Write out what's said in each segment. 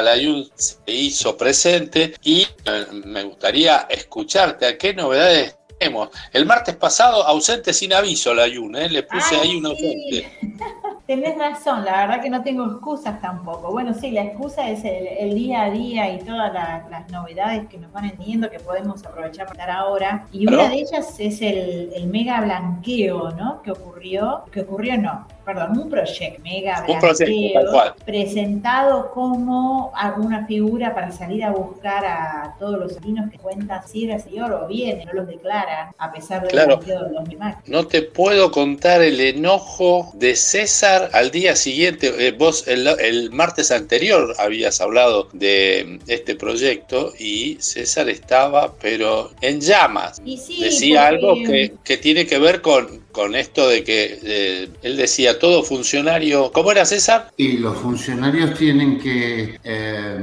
Alayun se hizo presente y eh, me gustaría escucharte a qué novedades tenemos. El martes pasado, ausente sin aviso, Alayun, ¿eh? le puse ahí un ausente. Tenés razón, la verdad que no tengo excusas tampoco. Bueno, sí, la excusa es el, día a día y todas las novedades que nos van entendiendo que podemos aprovechar para dar ahora. Y una de ellas es el, el, mega blanqueo, ¿no? Que ocurrió, que ocurrió no, perdón, un proyecto mega blanqueo presentado como alguna figura para salir a buscar a todos los latinos que cuentan si era señor o bien, no los declaran, a pesar del claro. de los demás. No te puedo contar el enojo de César al día siguiente. Eh, vos el, el martes anterior habías hablado de este proyecto y César estaba, pero en llamas. Decía algo que, que tiene que ver con, con esto de que eh, él decía todo funcionario. ¿Cómo era César? Y los funcionarios tienen que eh,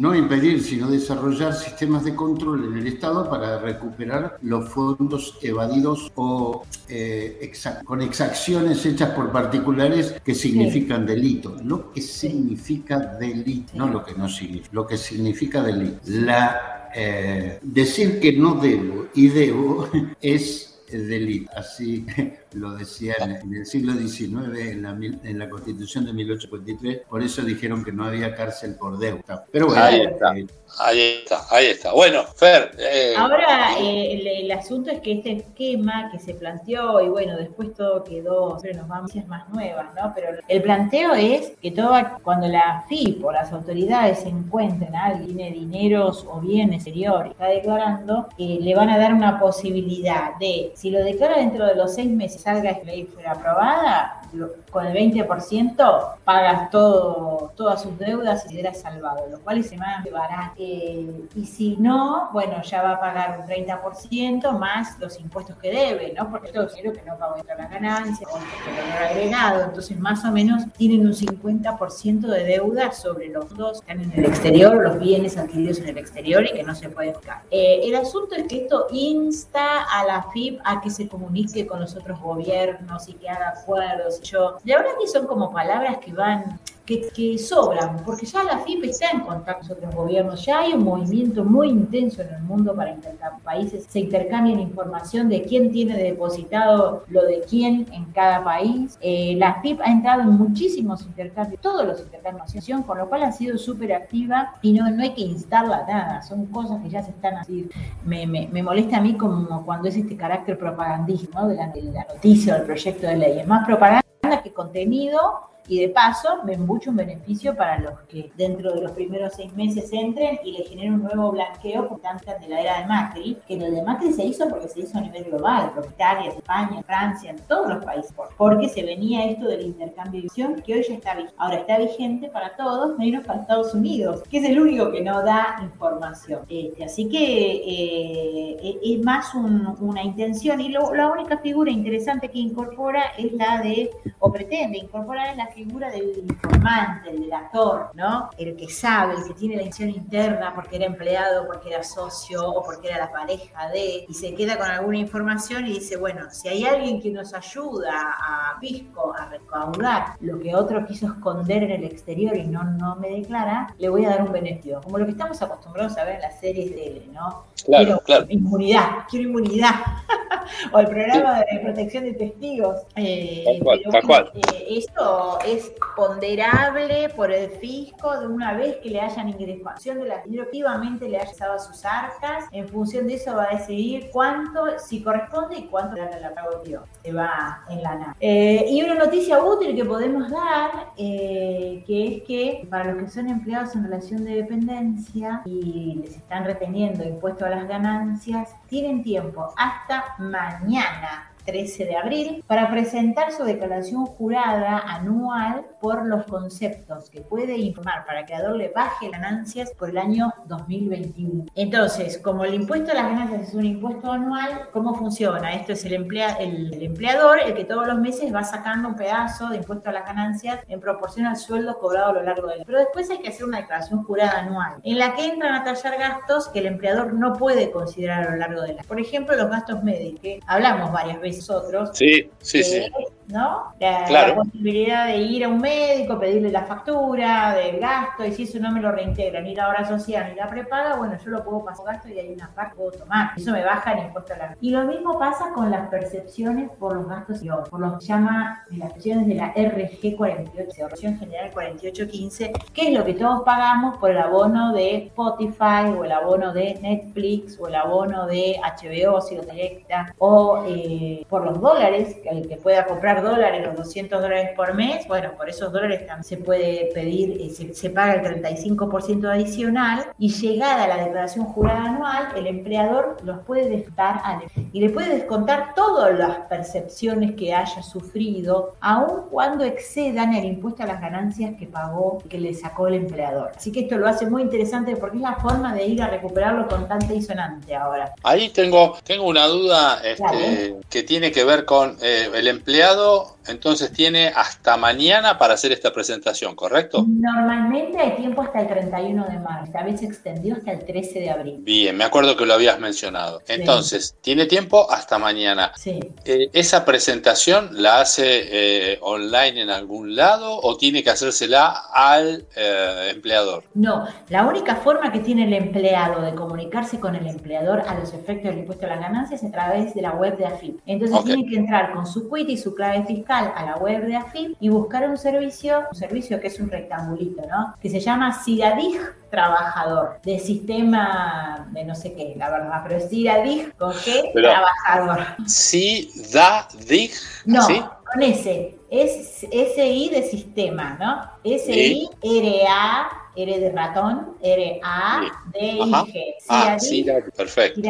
no impedir, sino desarrollar sistemas de control en el Estado para recuperar los fondos evadidos o eh, con exacciones hechas por particulares que significan delito. Lo que significa delito, no lo que no significa, lo que significa delito. La, decir que no debo y debo es delito. Así lo decían en el siglo XIX, en la, en la Constitución de 1853, por eso dijeron que no había cárcel por deuda. Pero bueno, ahí está, eh, ahí está, ahí está. Bueno, Fer. Eh, Ahora eh, el, asunto es que este esquema que se planteó, y bueno, después todo quedó, pero nos vamos a más nuevas, ¿no? Pero el planteo es que todo, cuando la FIP o las autoridades encuentren a alguien tiene dineros o bien exterior y está declarando, le van a dar una posibilidad de, si lo declara dentro de los seis meses, salga esta ley fuera aprobada, con el 20% pagas todo, todas sus deudas y será salvado, lo cual es más barato. Eh, y si no, bueno, ya va a pagar un 30% más los impuestos que debe, ¿no? Porque es dinero que no pagó entre las ganancias o el agregado, entonces más o menos tienen un 50% de deuda sobre los dos que están en el exterior, los bienes adquiridos en el exterior y que no se puede pagar. Eh, el asunto es que esto insta a la FIP a que se comunique con los otros gobiernos y que haga acuerdos. Yo, la verdad que son como palabras que van, que, que, sobran, porque ya la FIP está en contacto con otros gobiernos, ya hay un movimiento muy intenso en el mundo para que países se intercambien información de quién tiene depositado lo de quién en cada país. Eh, la FIP ha entrado en muchísimos intercambios, todos los intercambios, con lo cual ha sido súper activa y no, no hay que instarla nada, son cosas que ya se están así. Me, me, me molesta a mí como cuando es este carácter propagandista de, la, de la noticia o el proyecto de ley, es más propaganda que contenido y de paso ven mucho un beneficio para los que dentro de los primeros seis meses entren y le generen un nuevo blanqueo por tanto de la era de Macri, que lo de Macri se hizo porque se hizo a nivel global, por Italia, España, Francia, en todos los países, porque se venía esto del intercambio de visión que hoy ya está vigente. Ahora está vigente para todos, menos para Estados Unidos, que es el único que no da información. Este, así que eh, e, es más una intención y la única figura interesante que incorpora es la de, o pretende incorporar la figura del informante, el delator, ¿no? El que sabe, el que tiene la intención interna porque era empleado, porque era socio o porque era la pareja de, y se queda con alguna información y dice, bueno, si hay alguien que nos ayuda a Pisco a recaudar lo que otro quiso esconder en el exterior y no, no me declara, le voy a dar un beneficio. Como lo que estamos acostumbrados a ver en las series de ¿no? Claro, claro. Inmunidad, quiero inmunidad. o el programa de protección de testigos. Eh, tal cual, tal cual. Eh, esto es ponderable por el fisco de una vez que le hayan ingresación de la directamente le haya dado sus arcas. En función de eso va a decidir cuánto, si corresponde y cuánto le la pago Se va en la nada. Eh, y una noticia útil que podemos dar, que es que para los que son empleados en relación de dependencia y les están reteniendo impuestos a las ganancias, tienen tiempo hasta mañana 13 de abril para presentar su declaración jurada anual por los conceptos que puede informar para que Ador le baje ganancias por el año 2021. Entonces, como el impuesto a las ganancias es un impuesto anual, ¿cómo funciona? Esto es el, emplea, el, empleador el que todos los meses va sacando un pedazo de impuesto a las ganancias en proporción al sueldo cobrado a lo largo del año. Pero después hay que hacer una declaración jurada anual en la que entran a tallar gastos que el empleador no puede considerar a lo largo del año. Por ejemplo, los gastos médicos, que hablamos varias veces otros. Sí, sí, sí. ¿No? La, posibilidad de ir a un médico, pedirle la factura del gasto, y si eso no me lo reintegra ni la hora social ni la prepaga, bueno, yo lo puedo pasar gasto y hay una parte que puedo tomar. Eso me baja el impuesto a la Y lo mismo pasa con las percepciones por los gastos y por lo que llama las percepciones de la RG 48, Región General 4815, que es lo que todos pagamos por el abono de Spotify o el abono de Netflix o el abono de HBO, si lo directa, o eh, por los dólares, que el que pueda comprar dólares, los 200 dólares por mes, bueno, por esos dólares también se puede pedir, eh, se, se, paga el 35% adicional y llegada a la declaración jurada anual, el empleador los puede descontar y le puede descontar todas las percepciones que haya sufrido, aun cuando excedan el impuesto a las ganancias que pagó, que le sacó el empleador. Así que esto lo hace muy interesante porque es la forma de ir a recuperarlo contante y sonante ahora. Ahí tengo, tengo una duda este, que tiene que ver con eh, el empleado lado entonces tiene hasta mañana para hacer esta presentación, ¿correcto? Normalmente hay tiempo hasta el 31 de marzo, esta vez se extendió hasta el 13 de abril. Bien, me acuerdo que lo habías mencionado. Entonces, tiene tiempo hasta mañana. Sí. Eh, ¿Esa presentación la hace eh, online en algún lado o tiene que hacérsela al eh, empleador? No, la única forma que tiene el empleado de comunicarse con el empleador a los efectos del impuesto a las ganancias es a través de la web de AFIP. Entonces tiene que entrar con su quit y su clave fiscal a la web de AFIP y buscar un servicio, un servicio que es un rectangulito, ¿no? Que se llama CIRADIG trabajador, de sistema de no sé qué, la verdad, pero es CIRADIG con qué trabajador. CIRADIG. No, con S. Es SI de sistema, ¿no? S-I-R-A R de ratón, R A D I G. Ah, sí, perfecto.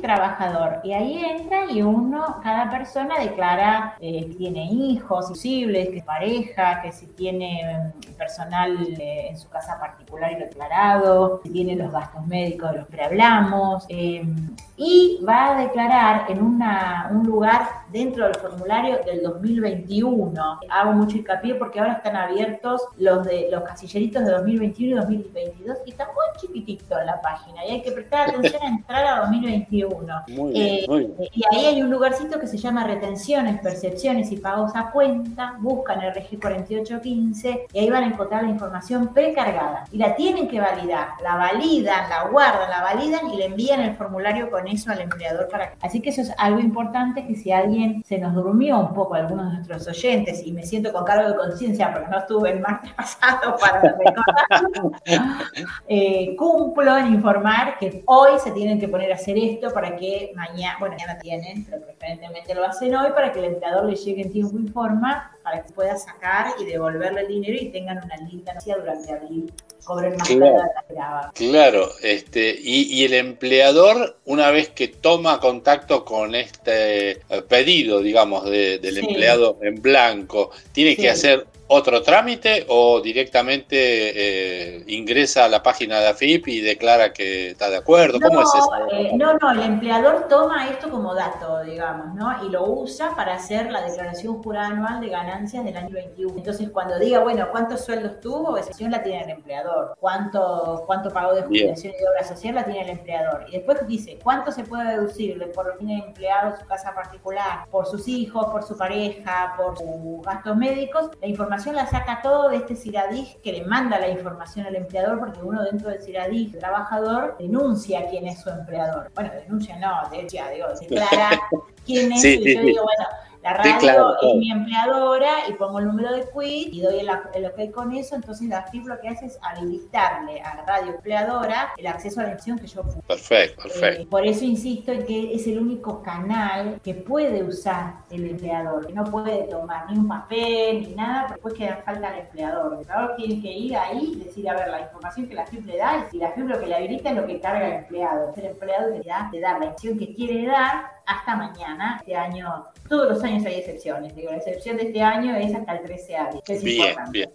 trabajador. Y ahí entra y uno, cada persona declara eh, que tiene hijos, posibles, que es pareja, que si tiene mm, personal eh, en su casa particular y lo declarado, si tiene los gastos médicos de los que hablamos. Em, y va a declarar en una, un lugar dentro del formulario del 2021. Hago mucho hincapié porque ahora están abiertos los de los casilleritos de 2021 2022 y está muy chiquitito la página y hay que prestar atención a entrar a 2021. Eh, y ahí hay un lugarcito que se llama retenciones, percepciones y pagos a cuenta, buscan el RG 4815 y ahí van a encontrar la información precargada y la tienen que validar, la validan, la guardan, la validan y le envían el formulario con eso al empleador para Así que eso es algo importante que si alguien se nos durmió un poco algunos de nuestros oyentes y me siento con cargo de conciencia porque no estuve el martes pasado para recordar eh, cumplo en informar que hoy se tienen que poner a hacer esto para que mañana, bueno, mañana tienen, pero preferentemente lo hacen hoy para que el empleador le llegue en tiempo y forma para que pueda sacar y devolverle el dinero y tengan una linda noticia durante abril. Cobren más claro, la Claro, este, y, el empleador, una vez que toma contacto con este eh, pedido, digamos, del empleado en blanco, tiene que hacer otro trámite o directamente eh, ingresa a la página de AFIP y declara que está de acuerdo? ¿Cómo es eso? Eh, no, no, el empleador toma esto como dato, digamos, ¿no? Y lo usa para hacer la declaración jurada anual de ganancias del año 21. Entonces, cuando diga, bueno, ¿cuántos sueldos tuvo? Esa la tiene el empleador. ¿Cuánto, cuánto pagó de jubilación y de obra social? La tiene el empleador. Y después dice, ¿cuánto se puede deducirle por los fines de empleado, su casa particular, por sus hijos, por su pareja, por sus gastos médicos? La información la saca todo de este CIRADIG que le manda la información al empleador porque uno dentro del CIRADIG, el trabajador, denuncia quién es su empleador. Bueno, denuncia no, de hecho, digo, declara quién es y yo digo, bueno, la radio es mi empleadora y pongo el número de quit y doy el, ok con eso, entonces la FIP lo que hace es habilitarle a la radio empleadora el acceso a la información que yo puse. Perfecto, perfecto. Eh, por eso insisto en que es el único canal que puede usar el empleador, que no puede tomar ni un papel ni nada, pero después queda falta al empleador. El empleador tiene que ir ahí y decir, a ver, la información que la FIP le da, y si la FIP lo que le habilita es lo que carga el empleado. El empleado le da, le da la información que quiere dar hasta mañana. Este año, todos los años hay excepciones. Digo, la excepción de este año es hasta el 13 de abril. bien, bien.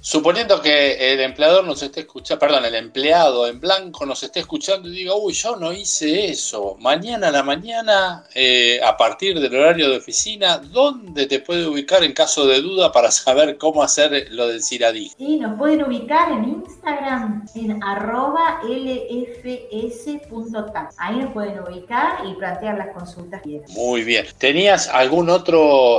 Suponiendo que el empleador nos esté escuchando, perdón, el empleado en blanco nos esté escuchando y diga, uy, yo no hice eso. Mañana a la mañana, eh, a partir del horario de oficina, ¿dónde te puede ubicar en caso de duda para saber cómo hacer lo del CIRADI? Sí, nos pueden ubicar en Instagram en arroba lfs.tap. Ahí nos pueden ubicar y plantear las consultas. Muy bien. ¿Tenías algún otro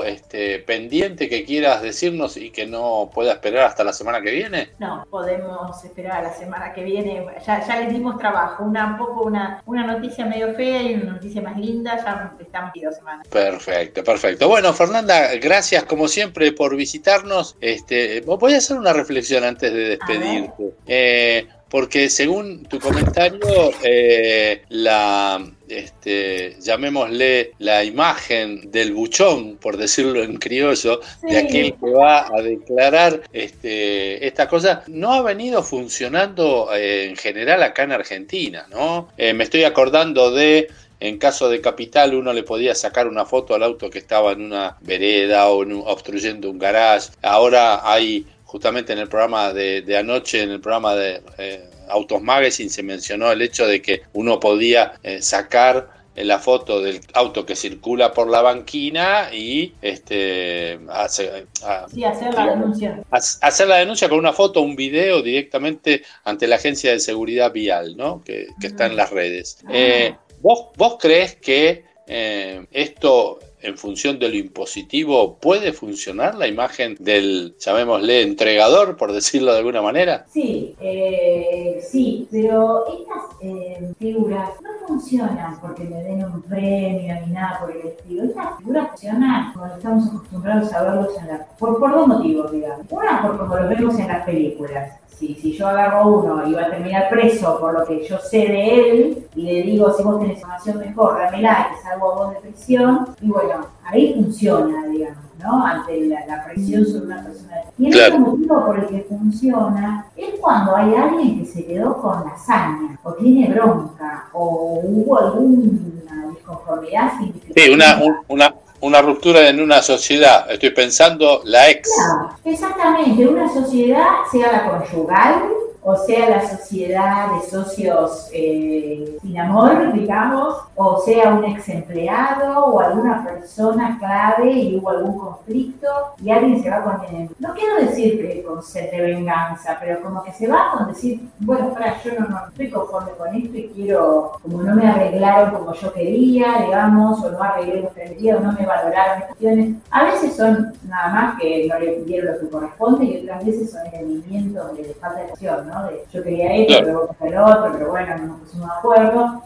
este, pendiente que quieras decirnos y que no pueda esperar hasta la semana que viene? No, podemos esperar a la semana que viene. Ya, ya les dimos trabajo, una un poco una, una noticia medio fea y una noticia más linda, ya estamos dos semanas. Perfecto, perfecto. Bueno, Fernanda, gracias como siempre por visitarnos. Este, voy a hacer una reflexión antes de despedirte. Eh, porque según tu comentario, eh, la, este, llamémosle la imagen del buchón, por decirlo en criollo, de aquel que va a declarar este, esta cosa, no ha venido funcionando eh, en general acá en Argentina, ¿no? Eh, me estoy acordando de en caso de capital uno le podía sacar una foto al auto que estaba en una vereda o obstruyendo un garage. Ahora hay justamente en el programa de, anoche, en el programa de eh, Autos Magazine, se mencionó el hecho de que uno podía eh, sacar la foto del auto que circula por la banquina y este hacer la denuncia. Hacer la denuncia con una foto, un video directamente ante la agencia de seguridad vial, ¿no? Que, está en las redes. Ah. Eh, ¿vos, ¿Vos crees que esto en función de lo impositivo, ¿puede funcionar la imagen del, llamémosle, entregador, por decirlo de alguna manera? Sí, eh, sí, pero estas eh, figuras funcionan porque le den un premio ni nada por el estilo. Estas figuras funcionan como estamos acostumbrados a verlos en la, por, por dos motivos, digamos. Una, por como los vemos en las películas si, si yo agarro uno y va a terminar preso por lo que yo sé de él y le digo, si vos tenés información mejor, dámela y salgo a vos de prisión, y bueno, ahí funciona, digamos, ¿no? Ante la, presión sobre una persona. Y el otro motivo por el que funciona es cuando hay alguien que se quedó con la hazaña, o tiene bronca, o hubo alguna disconformidad significativa. Sí, una, una, una ruptura en una sociedad. Estoy pensando la ex. Claro, exactamente, una sociedad, sea la conyugal, o sea la sociedad de socios eh, sin amor, digamos, o sea un ex empleado o alguna persona clave y hubo algún conflicto y alguien se va con No quiero decir que con sed de venganza, pero como que se va con decir, bueno, para, yo no, no estoy conforme con esto y quiero, como no me arreglaron como yo quería, digamos, o no arreglé lo que o no me valoraron cuestiones. A veces son nada más que no le pidieron lo que corresponde y otras veces son el movimiento de falta de acción, ¿no? yo quería esto, pero el otro, pero bueno, no nos pusimos de acuerdo.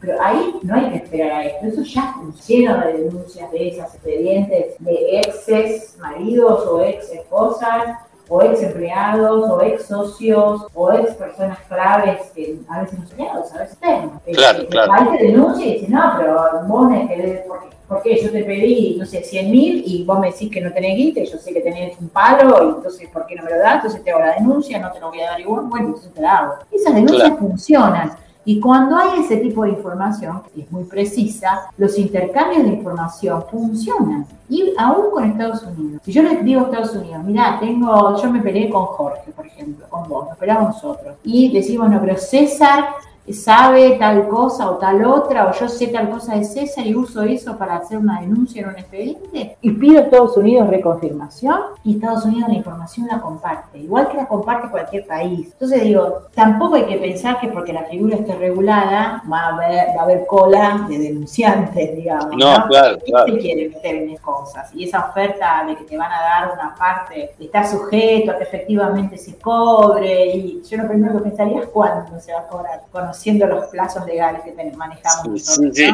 pero ahí no hay que esperar a esto, eso ya funciona de denuncias de esas expedientes de exes maridos o ex esposas o ex empleados, o ex socios, o ex personas claves, que a veces no empleados, a veces externos. Claro, claro. Ahí te denuncia y dice, no, pero vos me querés, porque, porque yo te pedí, no sé, 100 mil y vos me decís que no tenés guita y yo sé que tenés un palo, y entonces, ¿por qué no me lo das? Entonces te hago la denuncia, no te lo voy a dar igual, bueno, entonces te la hago. Esas denuncias funcionan y cuando hay ese tipo de información, que es muy precisa, los intercambios de información funcionan. Y aún con Estados Unidos. Si yo les digo a Estados Unidos, mira, tengo, yo me peleé con Jorge, por ejemplo, con vos, nos peleamos nosotros. Y decimos, no, pero César sabe tal cosa o tal otra, o yo sé tal cosa de César y uso eso para hacer una denuncia en un expediente, y pido a Estados Unidos reconfirmación, y Estados Unidos la información la comparte, igual que la comparte cualquier país. Entonces digo, tampoco hay que pensar que porque la figura esté regulada va a haber, va a haber cola de denunciantes, digamos. No, claro, claro. se quiere meter en cosas? Y esa oferta de que te van a dar una parte, está sujeto a que efectivamente se cobre, y yo lo primero que pensaría es cuándo se va a cobrar siendo los plazos legales que manejamos. Sí, sí,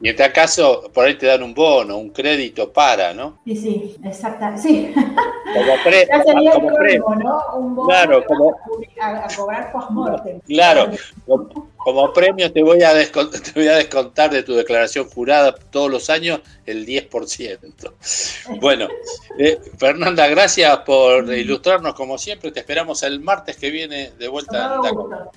Y en este caso, por ahí te dan un bono, un crédito para, ¿no? Sí, sí, exacto. Sí. Como, pre, ya sería como el ¿no? Un bono claro, como, a, cobrar post-mortem. Claro, como, premio te voy, a descontar, te voy a descontar de tu declaración jurada todos los años el 10%. Bueno, eh, Fernanda, gracias por ilustrarnos como siempre. Te esperamos el martes que viene de vuelta